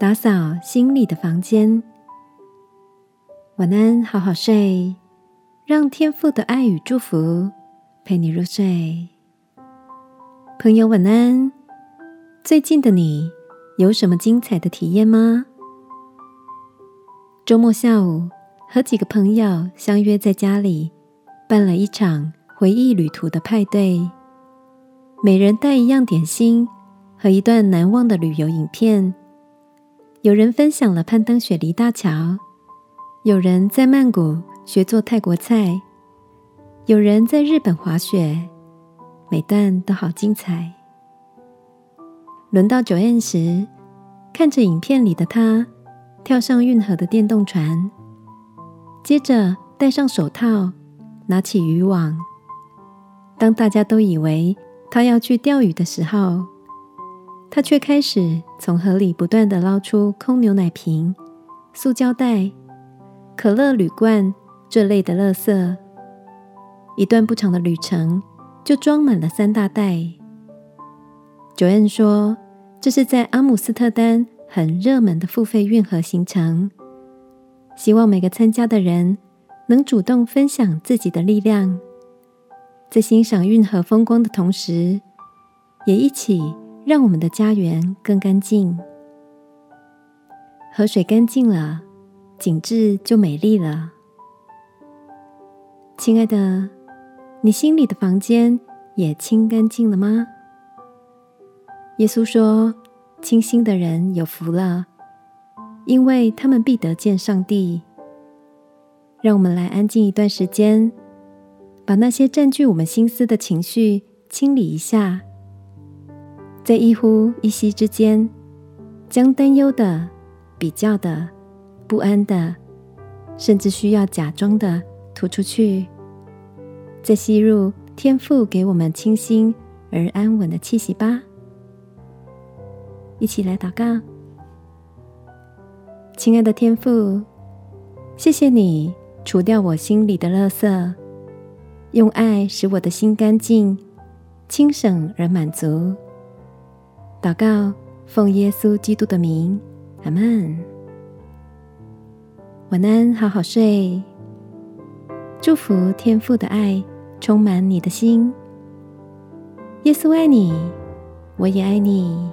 打扫心里的房间。晚安，好好睡，让天父的爱与祝福陪你入睡。朋友，晚安。最近的你有什么精彩的体验吗？周末下午，和几个朋友相约在家里，办了一场回忆旅途的派对。每人带一样点心和一段难忘的旅游影片。有人分享了攀登雪梨大桥，有人在曼谷学做泰国菜，有人在日本滑雪，每段都好精彩。轮到九宴时，看着影片里的他跳上运河的电动船，接着戴上手套，拿起渔网。当大家都以为……他要去钓鱼的时候，他却开始从河里不断的捞出空牛奶瓶、塑胶袋、可乐铝罐这类的垃圾。一段不长的旅程就装满了三大袋。九恩说：“这是在阿姆斯特丹很热门的付费运河行程，希望每个参加的人能主动分享自己的力量。”在欣赏运河风光的同时，也一起让我们的家园更干净。河水干净了，景致就美丽了。亲爱的，你心里的房间也清干净了吗？耶稣说：“清心的人有福了，因为他们必得见上帝。”让我们来安静一段时间。把那些占据我们心思的情绪清理一下，在一呼一吸之间，将担忧的、比较的、不安的，甚至需要假装的吐出去，再吸入天赋给我们清新而安稳的气息吧。一起来祷告，亲爱的天父，谢谢你除掉我心里的垃圾。用爱使我的心干净、清省而满足。祷告，奉耶稣基督的名，阿门。晚安，好好睡。祝福天父的爱充满你的心。耶稣爱你，我也爱你。